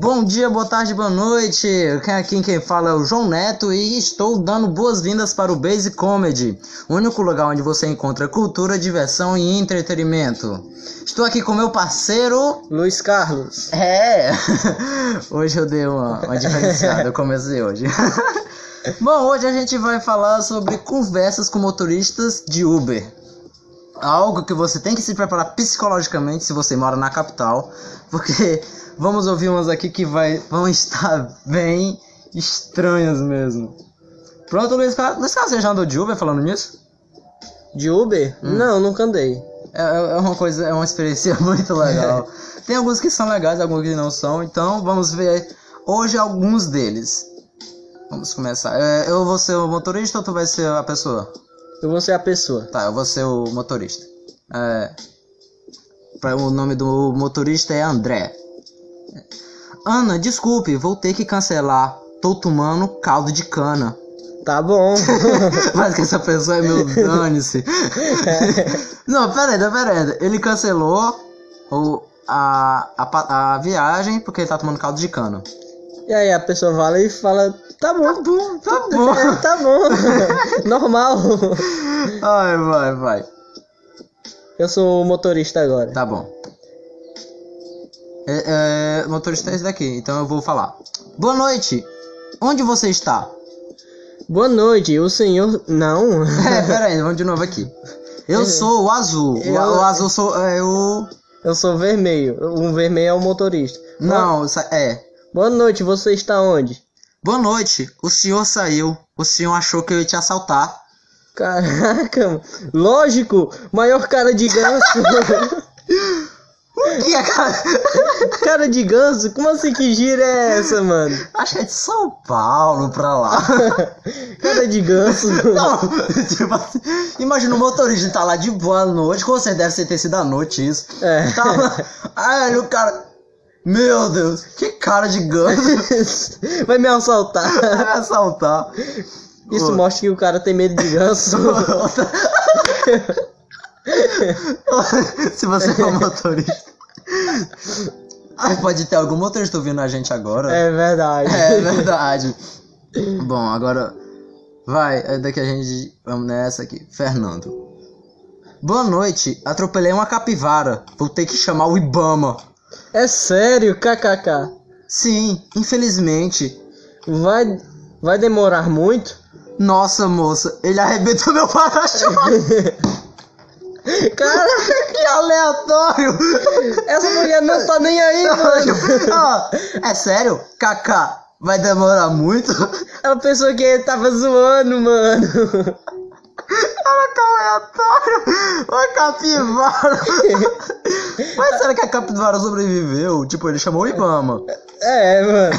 Bom dia, boa tarde, boa noite. Aqui quem fala é o João Neto e estou dando boas-vindas para o Base Comedy, o único lugar onde você encontra cultura, diversão e entretenimento. Estou aqui com meu parceiro Luiz Carlos. É, hoje eu dei uma, uma diferenciada, eu comecei hoje. Bom, hoje a gente vai falar sobre conversas com motoristas de Uber. Algo que você tem que se preparar psicologicamente se você mora na capital, porque vamos ouvir umas aqui que vai, vão estar bem estranhas mesmo. Pronto, Luiz Carlos. Luiz Carlos, você já andou de Uber falando nisso? De Uber? Não, nunca andei. É, é uma coisa, é uma experiência muito legal. Tem alguns que são legais, alguns que não são, então vamos ver hoje alguns deles. Vamos começar. É, eu vou ser o motorista ou tu vai ser a pessoa? Eu vou ser a pessoa. Tá, eu vou ser o motorista. É, pra- o nome do motorista é André. Ana, desculpe, vou ter que cancelar. Tô tomando caldo de cana. Tá bom. Mas que essa pessoa é meu dane-se. Não, pera aí, pera aí. Ele cancelou o, a, a, a viagem porque ele tá tomando caldo de cana. E aí a pessoa fala e fala, tá bom. Tá bom, tá bom. É, tá bom. Normal. Ai, vai, vai. Eu sou o motorista agora. Tá bom. É, é, o motorista é esse daqui, então eu vou falar. Boa noite. Onde você está? Boa noite, o senhor. Não. É, pera aí, vamos de novo aqui. Eu sou o azul. O, Eu- o azul sou é, o. Eu sou vermelho. O vermelho é o motorista. Não, é. Boa noite, você está onde? Boa noite. O senhor saiu. O senhor achou que eu ia te assaltar. Caraca, mano. lógico, maior cara de ganso. O que é, cara? cara de ganso? Como assim que gira é essa, mano? Acho que é de São Paulo pra lá. Cara de ganso. Não, tipo assim, imagina o motorista tá lá de boa noite, com você deve ter sido à noite isso. É. Tá aí o cara, meu Deus, que cara de ganso, Vai me assaltar. vai assaltar. Isso Ô. mostra que o cara tem medo de ganso. Se você um motorista. Ai, pode ter algum motorista ouvindo a gente agora. É verdade. É verdade. Bom, agora vai, daqui a gente vamos nessa aqui. Fernando. Boa noite. Atropelei uma capivara. Vou ter que chamar o Ibama. É sério, kkk. Sim, infelizmente. Vai, vai demorar muito? Nossa, moça, ele arrebentou meu para-choque. Cara, que aleatório. essa mulher não tá nem aí, mano. É sério? Kaká, vai demorar muito? Ela pensou que ele tava zoando, mano. Olha que aleatório! Uma capivara! Mas será que a capivara sobreviveu? Tipo, ele chamou o Ibama. É, mano.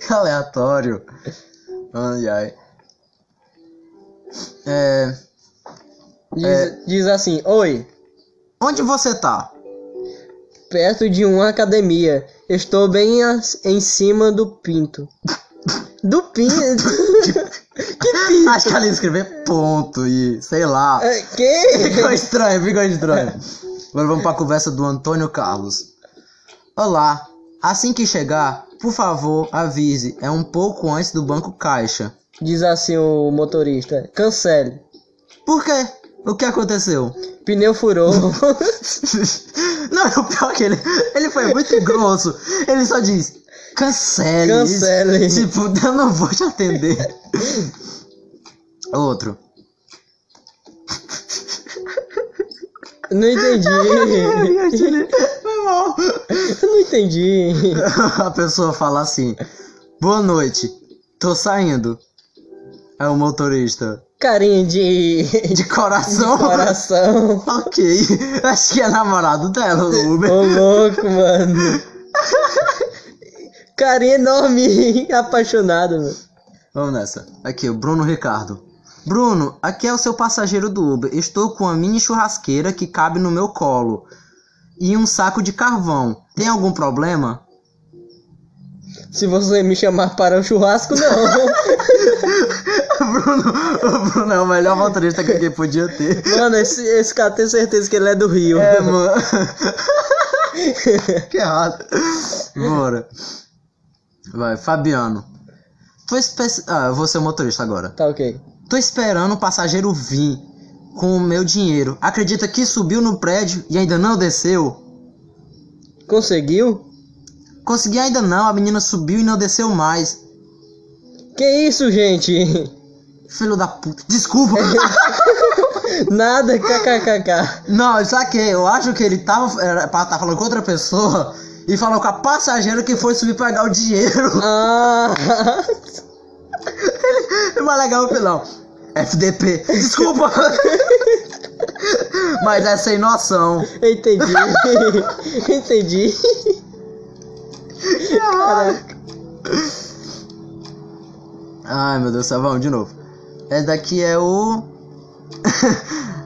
Que aleatório. Ai, ai. É. Diz, É. diz assim: Oi, Onde você tá? perto de uma academia. Estou bem em cima do pinto. Do pinto? que pinto? Acho que ela ia escrever ponto e sei lá. É, que? Ficou estranho, ficou estranho. Agora vamos pra conversa do Antônio Carlos. Olá, assim que chegar, por favor, avise. É um pouco antes do banco caixa. Diz assim o motorista: Cancele. Por quê? O que aconteceu? Pneu furou. Não, o pior é que ele, ele foi muito grosso. Ele só diz, cancele. Cancele. Tipo, eu não vou te atender. Outro. Não entendi. Foi mal. Não entendi. A pessoa fala assim, boa noite, tô saindo. É o motorista. Carinha de. De coração? coração. ok. Acho que é namorado dela, o Uber. Ô louco, mano. Carinha enorme, apaixonado, mano. Vamos nessa. Aqui, o Bruno Ricardo. Bruno, aqui é o seu passageiro do Uber. Estou com uma mini churrasqueira que cabe no meu colo. E um saco de carvão. Tem algum problema? Se você me chamar para um churrasco, não. Bruno, o Bruno é o melhor motorista que alguém podia ter. Mano, esse, esse cara tem certeza que ele é do Rio. É, mano. que errado. Bora. Vai, Fabiano. Tô espe... Ah, eu vou ser o motorista agora. Tá ok. Tô esperando o passageiro vir com o meu dinheiro. Acredita que subiu no prédio e ainda não desceu? Conseguiu? Consegui ainda não, a menina subiu e não desceu mais. Que isso, gente? Filho da puta. Desculpa. Nada, kkkk. não, saquei. Eu acho que ele tava, era, pra- tá falando com outra pessoa e falou com a passageira que foi subir pegar o dinheiro. Ah, É mais legal o pilão. FDP. Desculpa. Mas é sem noção. entendi. entendi. Caraca. Ai meu Deus vamos de novo. Esse daqui é o.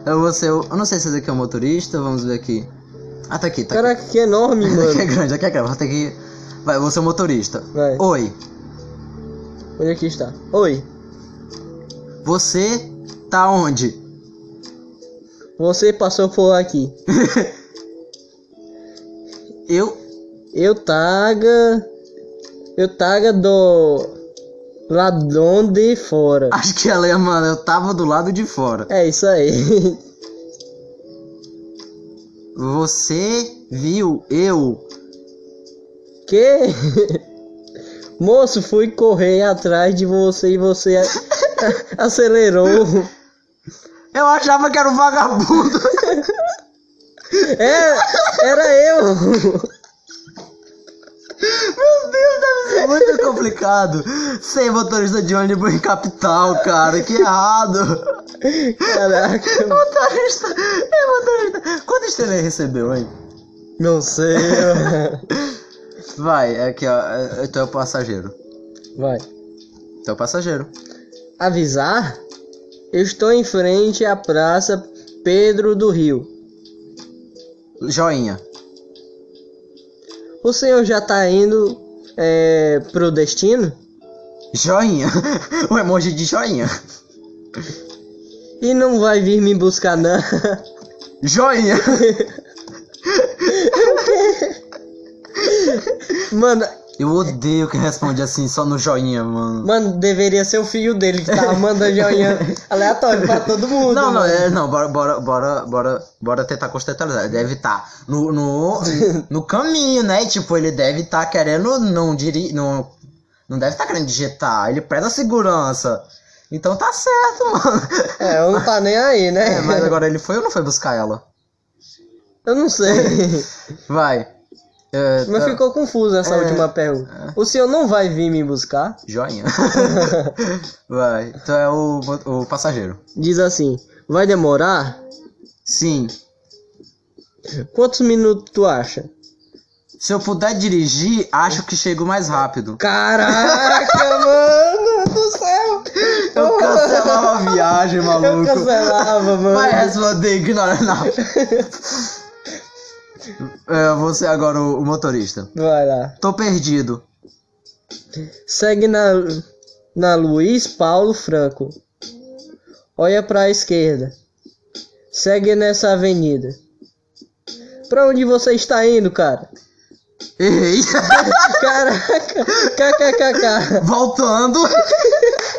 eu vou ser o. Eu não sei se esse daqui é o motorista, vamos ver aqui. Ah, tá aqui, tá Caraca, que enorme, aqui. Aqui é mano. grande, aqui é grande. Que. Vai, vou ser o motorista. Vai. Oi, Onde é que está? Oi, você tá onde? você passou por aqui. Eu. Eu taga. Eu taga do. Ladrão de fora. Acho que ela, mano, eu tava do lado de fora. É isso aí. Você viu eu. Que? Moço, fui correr atrás de você e você acelerou. Eu achava que era um vagabundo. É, era eu. Muito complicado. Ser motorista de ônibus em capital, cara. Que errado. Caraca, Motorista. É motorista. Quanto estrela ele recebeu, hein? não sei. Vai, aqui, ó. é- Tu é o passageiro. Vai. Tu é o passageiro. Avisar? Eu estou em frente à Praça Pedro do Rio. Joinha. O senhor já tá indo é, pro destino? Joinha. O emoji de joinha. E não vai vir me buscar, não? Joinha. Mano, Eu odeio quem responde assim, só no joinha, mano. mano, deveria ser o filho dele que tava mandando joinha aleatório pra todo mundo. Não, não, mano. é, não, bora, bora, bora, bora, bora tentar contextualizar. Ele deve estar no, no, no caminho, né? Tipo, ele deve estar querendo não diri, não, não deve estar querendo digitar. Ele preza segurança. Então tá certo, mano. É, eu não tá nem aí, né? É, mas agora ele foi ou não foi buscar ela? Eu não sei. Vai. É, Mas tá- ficou confuso essa É. última pergunta. O senhor não vai vir me buscar? Joinha. Vai. Então é o, o passageiro. Diz assim: vai demorar? Sim. Quantos minutos tu acha? Se eu puder dirigir, acho que chego mais rápido. Caraca, mano do céu! Eu cancelava a viagem, Eu maluco. cancelava, mano. Vai responder, ignora não. É, você agora o, o motorista. Vai lá. Tô perdido. Segue na, na Luiz Paulo Franco. Olha pra esquerda. Segue nessa avenida. Pra onde você está indo, cara? Errei. Caraca! KKKK. Voltando.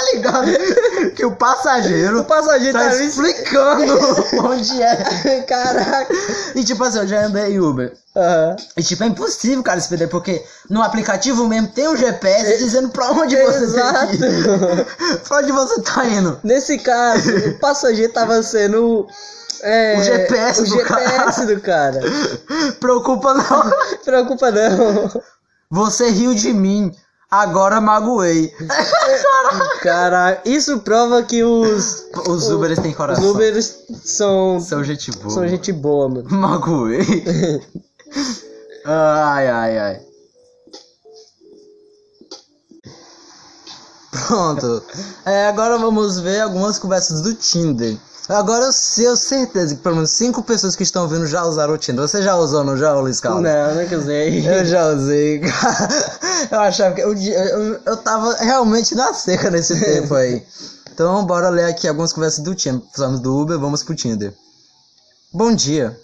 tá ligado? Que o passageiro O passageiro tá tá explicando onde é. Caraca! E tipo assim, eu já andei em Uber. Aham. E tipo, é impossível, cara, se perder, porque no aplicativo mesmo tem um GPS dizendo pra onde você Exato. que ir. pra onde você tá indo. Nesse caso, o passageiro tava sendo. é, O GPS o do GPS cara. do cara. Preocupa não. Preocupa não. Você riu de mim, agora magoei. Cara, isso prova que os, Os Uberes têm os coração. Ubers são, São gente boa. são gente boa, mano. Magoei. ai, ai, ai. Pronto. É, agora vamos ver algumas conversas do Tinder. Agora eu tenho certeza que pelo menos cinco pessoas que estão ouvindo já usaram o Tinder. Você já usou, não já, Luiz Carlos? Não, nunca usei. Eu já usei. Eu achava que. Eu, eu, eu tava realmente na seca nesse tempo aí. Então, bora ler aqui algumas conversas do Tinder. Falamos do Uber, vamos pro Tinder. Bom dia.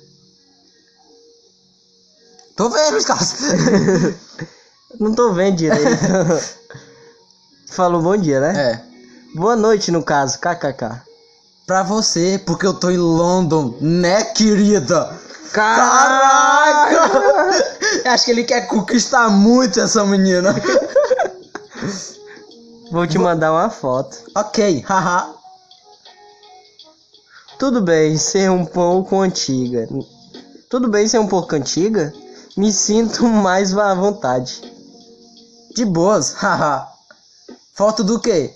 Tô vendo, Luiz Carlos. Não tô vendo direito. Falou bom dia, né? É. Boa noite, no caso, kkk. Pra você, porque eu tô em London, né, querida? Caraca! Caraca! Acho que ele quer conquistar muito essa menina. Vou te mandar uma foto. ok, haha. Tudo bem ser um pouco antiga. Tudo bem ser um pouco antiga? Me sinto mais à vontade. De boas, haha. Foto do quê?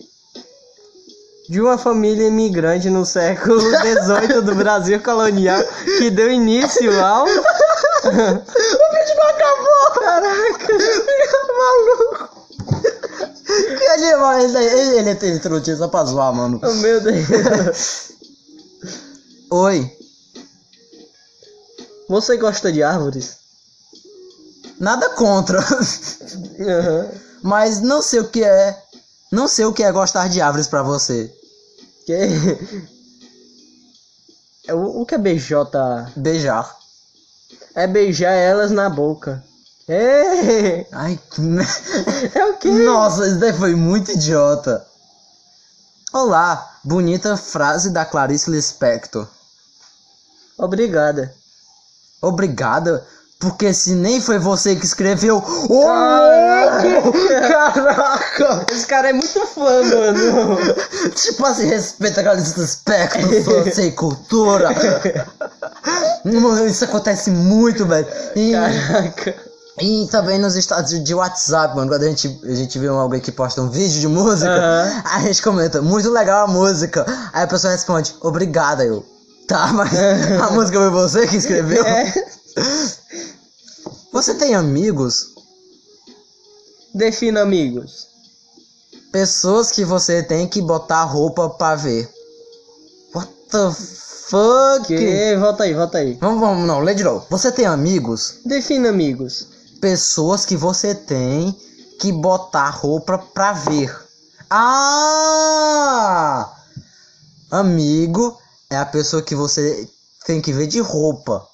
De uma família imigrante no século XVIII do Brasil colonial que deu início ao. o vídeo não acabou! Caraca! Maluco! Ele, ele, ele, ele, ele entrou só pra zoar, mano. Oh, meu Deus. Oi. Você gosta de árvores? Nada contra. Aham. Mas não sei o que é. Não sei o que é gostar de árvores pra você. Que... É O, o que é BJ? Beijar. É beijar elas na boca. É, Ai, que. é o quê? Nossa, isso daí foi muito idiota. Olá, bonita frase da Clarice Lispector. Obrigada. Obrigada, porque se nem foi você que escreveu. Ô, Caraca! louco! Caraca! Esse cara é muito fã, mano. Tipo assim, respeita a Clarice Lispector, sou sem cultura. Mano, Isso acontece muito, velho. E, Caraca. e também nos estados de WhatsApp, mano, quando a gente, a gente vê alguém que posta um vídeo de música, a gente comenta, muito legal a música. Aí a pessoa responde, obrigada, eu. Tá, mas a música foi você que escreveu? É. Você tem amigos? Defina amigos. Pessoas que você tem que botar roupa pra ver. What the fuck? Que? Volta aí, volta aí. Vamos, vamos, não, lê de novo. Você tem amigos? Defina amigos. Pessoas que você tem que botar roupa pra ver. Ah! Amigo é a pessoa que você tem que ver de roupa.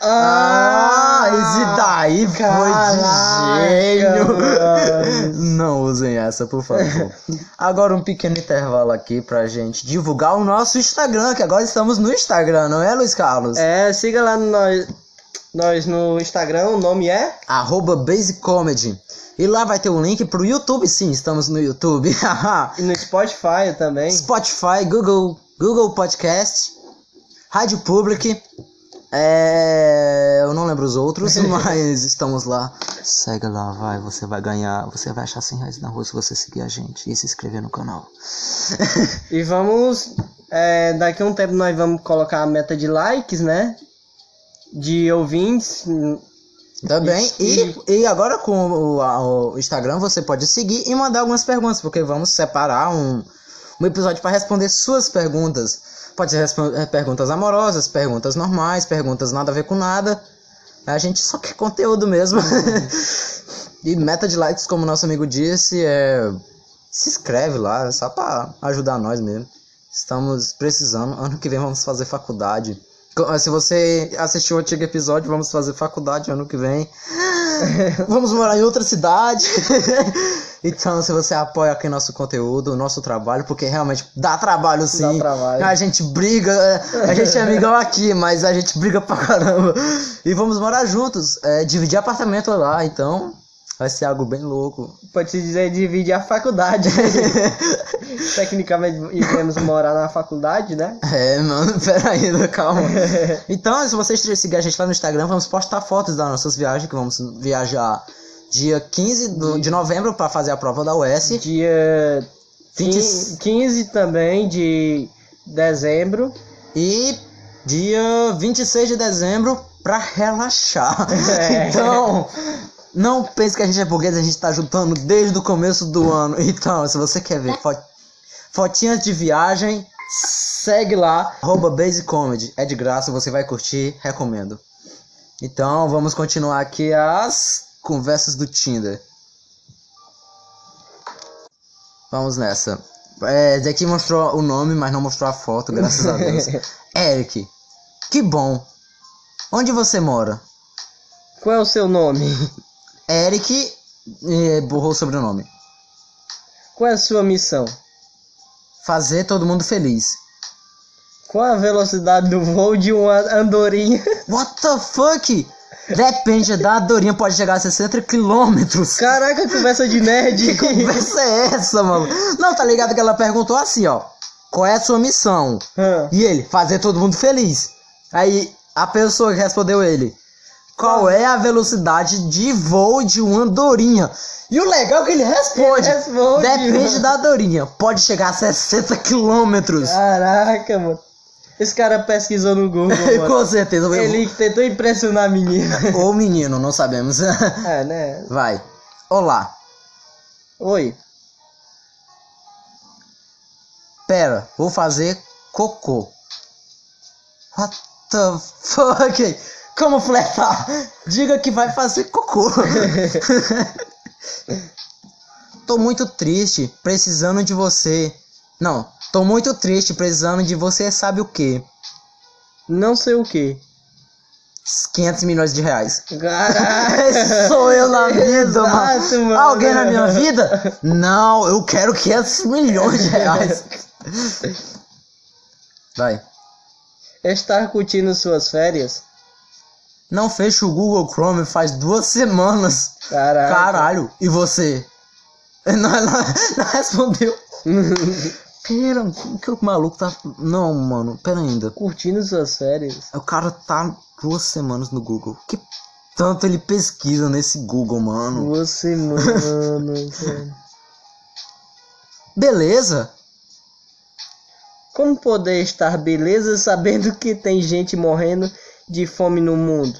Ah, esse daí foi Caraca, de gênio. Não usem essa, por favor. Agora um pequeno intervalo aqui pra gente divulgar o nosso Instagram, que agora estamos no Instagram, não é, Luiz Carlos? É, siga lá no nós, nós no Instagram, o nome é? Arroba Basic Comedy. E lá vai ter um link pro YouTube, sim, estamos no YouTube. E no Spotify também. Spotify, Google, Google Podcast, Rádio Public. É, eu não lembro os outros, mas estamos lá. Segue lá, vai, você vai ganhar. Você vai achar 100 reais na rua se você seguir a gente e se inscrever no canal. E vamos. é, daqui a um tempo nós vamos colocar a meta de likes, né? De ouvintes. Também. E- E, e agora com o, a- o Instagram você pode seguir e mandar algumas perguntas, porque vamos separar um, um episódio para responder suas perguntas. Pode ser respon- eh, perguntas amorosas, perguntas normais, perguntas nada a ver com nada. A gente só quer conteúdo mesmo. e meta de likes, como nosso amigo disse, é. Se inscreve lá, é só pra ajudar nós mesmo. Estamos precisando. Ano que vem vamos fazer faculdade. Co- Se você assistiu o antigo episódio, vamos fazer faculdade ano que vem. Vamos morar em outra cidade. então, se você apoia aqui nosso conteúdo, nosso trabalho, porque realmente dá trabalho sim. trabalho. A gente briga, é, a gente é amigão aqui, mas a gente briga pra caramba. E vamos morar juntos, é, dividir apartamento lá, então vai ser algo bem louco. Pode se dizer dividir a faculdade. Tecnicamente iremos morar na faculdade, né? É, mano, peraí, calma. Então, se vocês seguirem a gente lá no Instagram, vamos postar fotos das nossas viagens, que vamos viajar dia 15 do- de novembro para fazer a prova da US. Dia 20 15, 15 também de dezembro. E dia 26 de dezembro pra relaxar. É. Então, não pense que a gente é burguês, a gente tá juntando desde o começo do ano. Então, se você quer ver fo- fotinhas de viagem, Segue lá, arroba Base Comedy. É de graça, você vai curtir, recomendo. Então, vamos continuar aqui as conversas do Tinder. Vamos nessa. É, daqui mostrou o nome, mas não mostrou a foto, graças a Deus. Eric, que bom. Onde você mora? Qual é o seu nome? Eric eh, borrou o sobrenome. Qual é a sua missão? Fazer todo mundo feliz. Qual a velocidade do voo de uma andorinha? What the fuck? Depende da Dorinha, pode chegar a 60 quilômetros. Caraca, conversa de nerd. Que conversa é essa, mano? Não, tá ligado que ela perguntou assim, ó. Qual é a sua missão? Hã. E ele, fazer todo mundo feliz. Aí a pessoa que respondeu ele, qual é a velocidade de voo de uma andorinha? E o legal é que ele responde, Ele responde, depende mano. da andorinha, pode chegar a 60 quilômetros. Caraca, mano. Esse cara pesquisou no Google. Com certeza. Ele tentou impressionar a menina. Ou menino, não sabemos. É, né? Vai. Olá. Oi. Pera, vou fazer cocô. What the fuck? Como fletar? Diga que vai fazer cocô. tô muito triste, precisando de você. Não, tô muito triste, precisando de você, sabe o que? Não sei o que. 500 milhões de reais. Sou eu na vida, Exato, mano. mano. Alguém na minha vida? Não, eu quero 500 milhões de reais. Vai. Estar curtindo suas férias? Não fecha o Google Chrome faz duas semanas. Caraca. Caralho. E você? Não, ela não respondeu. Pera, o que o maluco tá. Não, mano, pera ainda. curtindo suas férias? O cara tá duas semanas no Google. Que tanto ele pesquisa nesse Google, mano? Mano. velho. Beleza? Como poder estar beleza sabendo que tem gente morrendo de fome no mundo?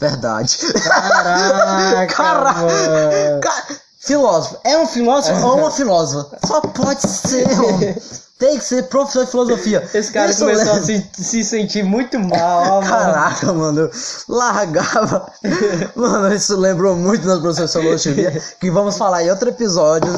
Verdade. Caraca, Caraca. mano. Ca- Filósofo. É um filósofo ou uma filósofa? Só pode ser. Tem que ser professor de filosofia. Esse cara Isso começou a lembra- se, se sentir muito mal, ó, mano. Caraca, mano, eu largava. Mano, isso lembrou muito das professores de filosofia. Que vamos falar em outro episódio.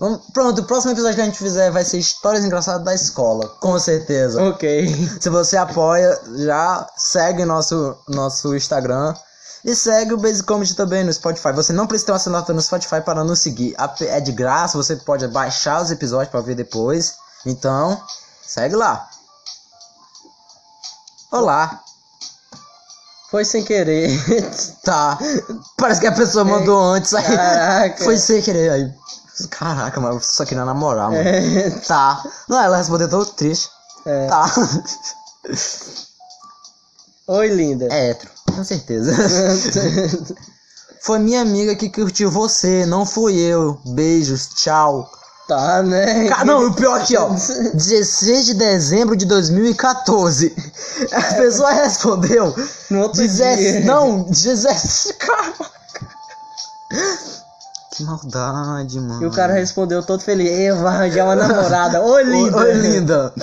Vamos- Pronto, o próximo episódio que a gente fizer vai ser histórias engraçadas da escola. Com certeza. Ok. Se você apoia, já segue nosso, nosso Instagram. E segue o Basic Comedy também no Spotify. Você não precisa ter uma assinatura no Spotify para nos seguir. É de graça, você pode baixar os episódios para ver depois. Então, segue lá. Olá. Foi sem querer. Tá. Parece que a pessoa mandou antes aí. Caraca. Foi sem querer aí. Caraca, mas só queria namorar, mano. É, Tá. Não, ela respondeu todo triste. é. Tá. Oi, linda. É hétero, com certeza. Foi minha amiga que curtiu você, não fui eu. Beijos, tchau. Tá, né? Ca- Não, o pior aqui, ó. 16 de dezembro de 2014. A pessoa respondeu. No outro 17. dia. Não, 17. Caraca. Que maldade, mano. E o cara respondeu todo feliz. Eu vou arranjar uma namorada. Oi, linda. Linda.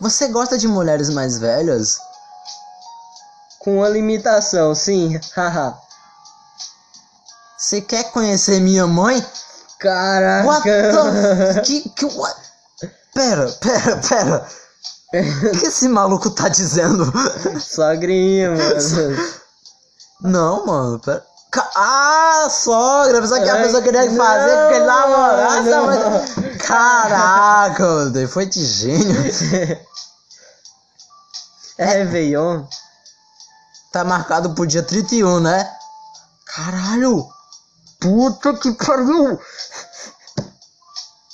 Você gosta de mulheres mais velhas? Com uma limitação, sim. Haha. Você quer conhecer minha mãe? Caraca. What the... Que, que, what? Pera, pera, pera. O que esse maluco tá dizendo? Sogrinha, mano. Não, mano, pera. Ah, sogra, pensava que a pessoa queria não, fazer com que ele namorasse. não. mas- Caraca, mano, foi de gênio. É Réveillon? Tá marcado pro dia 31, né? Caralho! Puta que pariu!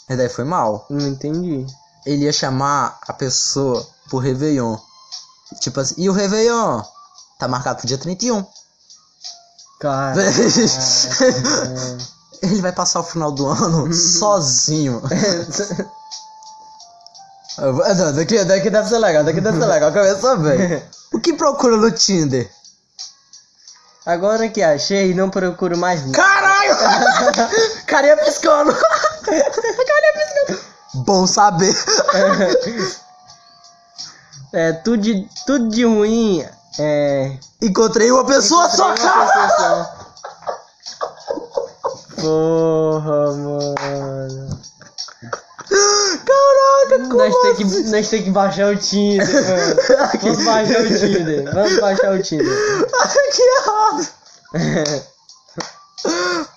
Esse daí foi mal. Não entendi. Ele ia chamar a pessoa pro Réveillon. Tipo assim, e o Réveillon? Tá marcado pro dia 31. Cara. Ele vai passar o final do ano sozinho. Ah, não, Daqui, daqui deve ser legal, daqui deve ser legal. Começou bem. O que procura no Tinder? Agora que achei, não procuro mais nada. Caralho! Carinha piscando! Carinha piscando! Bom saber. É, tudo de, tudo de ruim. É. Encontrei uma pessoa só, encontrei uma cara. pessoa só. Porra, mano. Caraca, como Nós tem, assim? que, nós tem que baixar o Tinder, mano. Vamos baixar o Tinder. Vamos baixar o Tinder. Ai, que errado.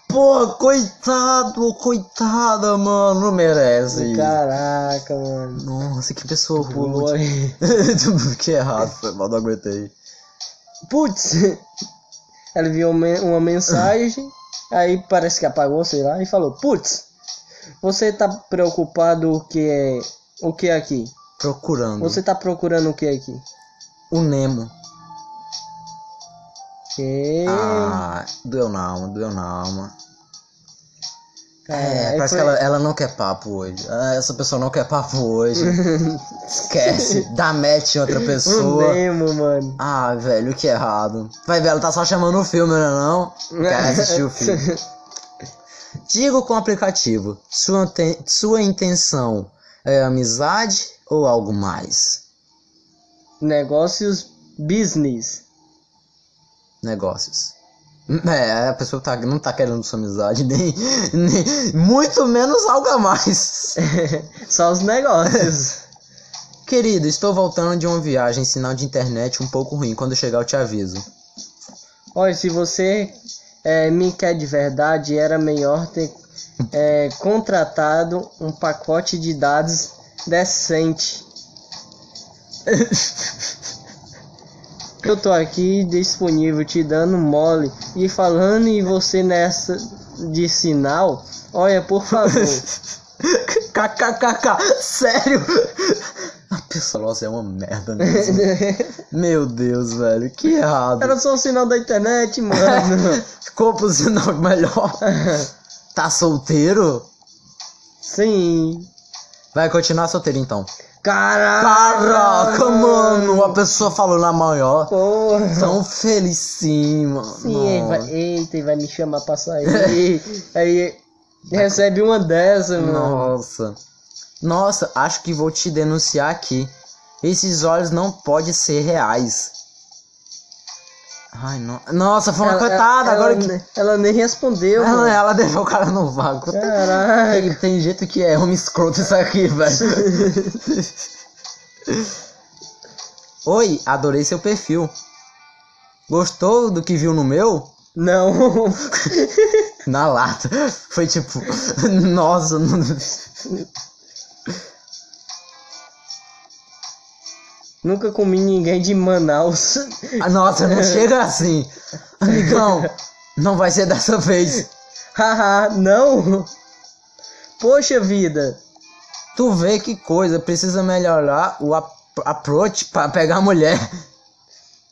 Pô, coitado, coitada, mano. Não merece. Caraca, mano. Nossa, que pessoa Pulou ruim. que errado, foi mal, não aguentei. Putz! Ela viu uma mensagem, aí parece que apagou, sei lá, e falou: Putz, você tá preocupado o que é. O que é aqui? Procurando. Você tá procurando o que aqui? O Nemo. Que. Ah, doeu na alma, doeu na alma. É, aí parece foi- que ela, ela não quer papo hoje. Ah, essa pessoa não quer papo hoje. Esquece. Dá match em outra pessoa. Nemo, mano. Ah, velho, que errado. Vai ver, ela tá só chamando o filme, né não? Quer assistir o filme. Diga com o aplicativo. Sua, te- sua intenção é amizade ou algo mais? Negócios business. Negócios. É, a pessoa tá, não tá querendo sua amizade, nem, nem. Muito menos algo a mais. Só os negócios. Querido, estou voltando de uma viagem, sinal de internet um pouco ruim. Quando chegar eu te aviso. Olha, se você é, me quer de verdade, era melhor ter é, contratado um pacote de dados decente. Eu tô aqui disponível te dando mole e falando em você nessa de sinal. Olha, por favor. KKKK, sério? A pessoa, nossa, é uma merda mesmo. Meu Deus, velho, que errado. Era só o sinal da internet, mano. Compra o sinal melhor. Tá solteiro? Sim. Vai continuar solteiro então. Caraca, Caraca, mano, a pessoa falou na maior. Porra. Tão felicinho, mano. Sim, aí vai, eita, e vai me chamar pra sair. aí recebe uma dessa, mano. Nossa. Nossa, acho que vou te denunciar aqui. Esses olhos não podem ser reais. Ai, não. Nossa, foi uma Ela- coitada. ela, Agora ela, que. ela nem respondeu, Ela, mano. ela deixou o cara no vácuo. Tem, tem jeito que é homem escroto isso aqui, velho. Oi, adorei seu perfil. Gostou do que viu no meu? Não. Na lata. Foi tipo, nossa, não- Nunca comi ninguém de Manaus. Ah, nossa, não chega assim. Amigão, não vai ser dessa vez. Haha, não. Poxa vida. Tu vê que coisa, precisa melhorar o ap- approach pra pegar a mulher.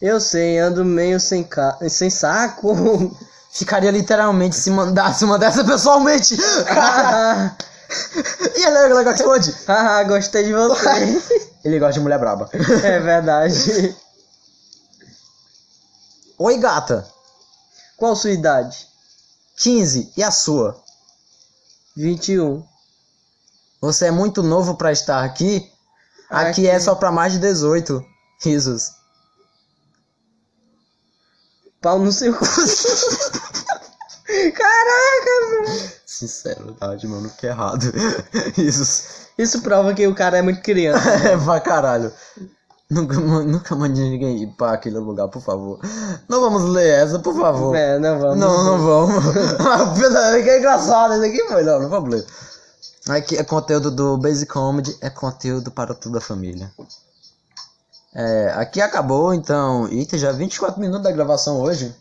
Eu sei, ando meio sem, ca... sem saco. Ficaria literalmente se mandasse uma dessa pessoalmente. E ele é legal que esconde. haha, gostei de você. Ele gosta de mulher braba. É verdade. Oi, gata. Qual sua idade? 15. E a sua? 21. Você é muito novo pra estar aqui? Aqui, Aqui. é só pra mais de 18. Risos. Pau no seu cu. Caraca, mano. Sinceridade, mano, que errado. Risos. Isso prova que o cara é muito criança. É pra caralho. Nunca, nunca mande ninguém ir pra aquele lugar, por favor. Não vamos ler essa, por favor. É, não vamos. Não, não vamos. Que é engraçado, esse aqui foi, não, não vamos ler. Aqui é conteúdo do Basic Comedy, é conteúdo para toda a família. É, aqui acabou, então. Eita, já 24 minutos da gravação hoje.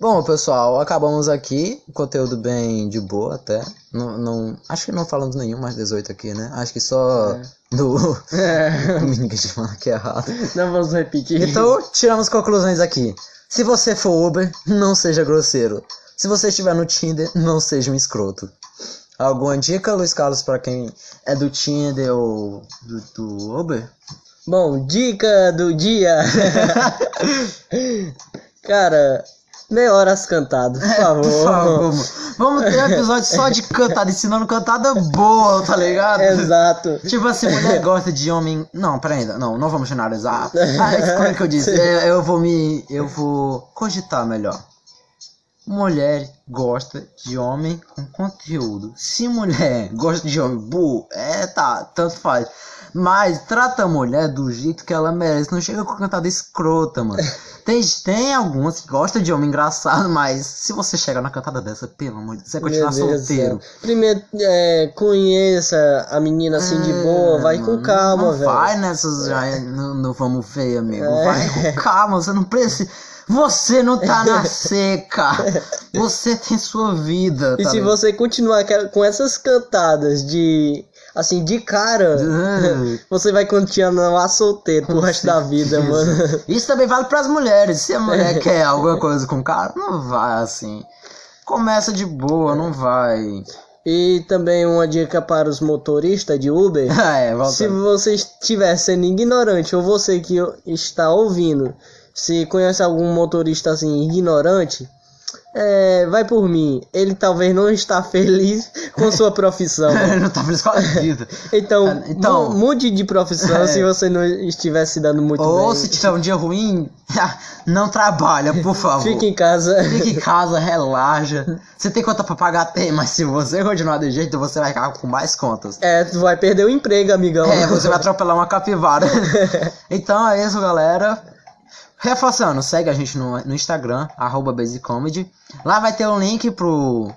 Bom, pessoal, acabamos aqui. Conteúdo bem de boa até. Não, não, acho que não falamos nenhum mais 18 aqui, né? Acho que só É. do. É, Menino que te fala que é errado. não vamos repetir. Então, tiramos conclusões aqui. Se você for Uber, não seja grosseiro. Se você estiver no Tinder, não seja um escroto. Alguma dica, Luiz Carlos, pra quem é do Tinder ou do, do Uber? Bom, dica do dia. Cara, Meia as cantadas, por favor. Por favor. Vamos ter um episódio só de cantada, ensinando cantada boa, tá ligado? Exato. Tipo assim, mulher gosta de homem. Não, peraí, não, não vamos generalizar. Ah, como é que eu disse? Eu, eu vou me. Eu vou cogitar melhor. Mulher gosta de homem com conteúdo. Se mulher gosta de homem burro, é tá, tanto faz. Mas trata a mulher do jeito que ela merece. Não chega com cantada escrota, mano. Tem, tem algumas que gostam de homem engraçado, mas se você chegar na cantada dessa, pelo amor de Deus, você vai continuar solteiro. Primeiro, é, conheça a menina assim de boa, vai com É, calma, não velho. vai nessas no, no vamos feio, amigo. É. Vai com calma, você não precisa. Você não tá na seca. Você tem sua vida. E tá se ligado? você continuar com essas cantadas de. Assim, de cara, Ah. você vai continuar solteiro pro resto da vida, mano. Isso também vale pras mulheres. Se a mulher quer alguma coisa com o cara, não vai assim. Começa de boa, não vai. E também uma dica para os motoristas de Uber. é, volta. Se você estiver sendo ignorante ou você que está ouvindo, se conhece algum motorista assim ignorante, é, vai por mim. Ele talvez não está feliz com sua profissão. não tá feliz com a vida. Então, Então- mu- mude de profissão É. se você não estiver se dando muito Ou bem. se tiver um dia ruim, não trabalha, por favor. Fique em casa. Fique em casa, relaxa. Você tem conta pra pagar? Tem, mas se você continuar desse jeito, você vai ficar com mais contas. É, tu vai perder o emprego, amigão. É, você vai atropelar uma capivara. então é isso, galera. Reforçando, segue a gente no, no Instagram, arroba basicomedy. Lá vai ter o link pro,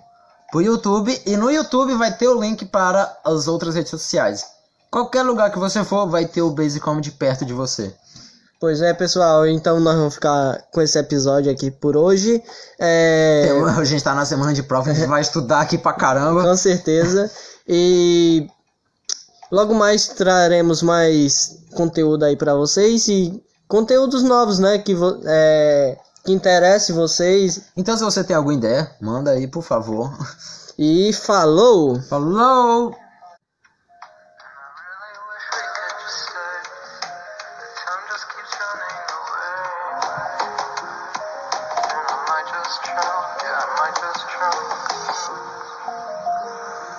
pro YouTube. E no YouTube vai ter o link para as outras redes sociais. Qualquer lugar que você for, vai ter o Basic Comedy perto de você. Pois é, pessoal, então nós vamos ficar com esse episódio aqui por hoje. É, Tem- A gente tá na semana de prova, a gente vai estudar aqui pra caramba. com certeza. E logo mais traremos mais conteúdo aí pra vocês e conteúdos novos, né, que é, que interesse vocês. Então se você tem alguma ideia, manda aí, por favor. E falou. Falou!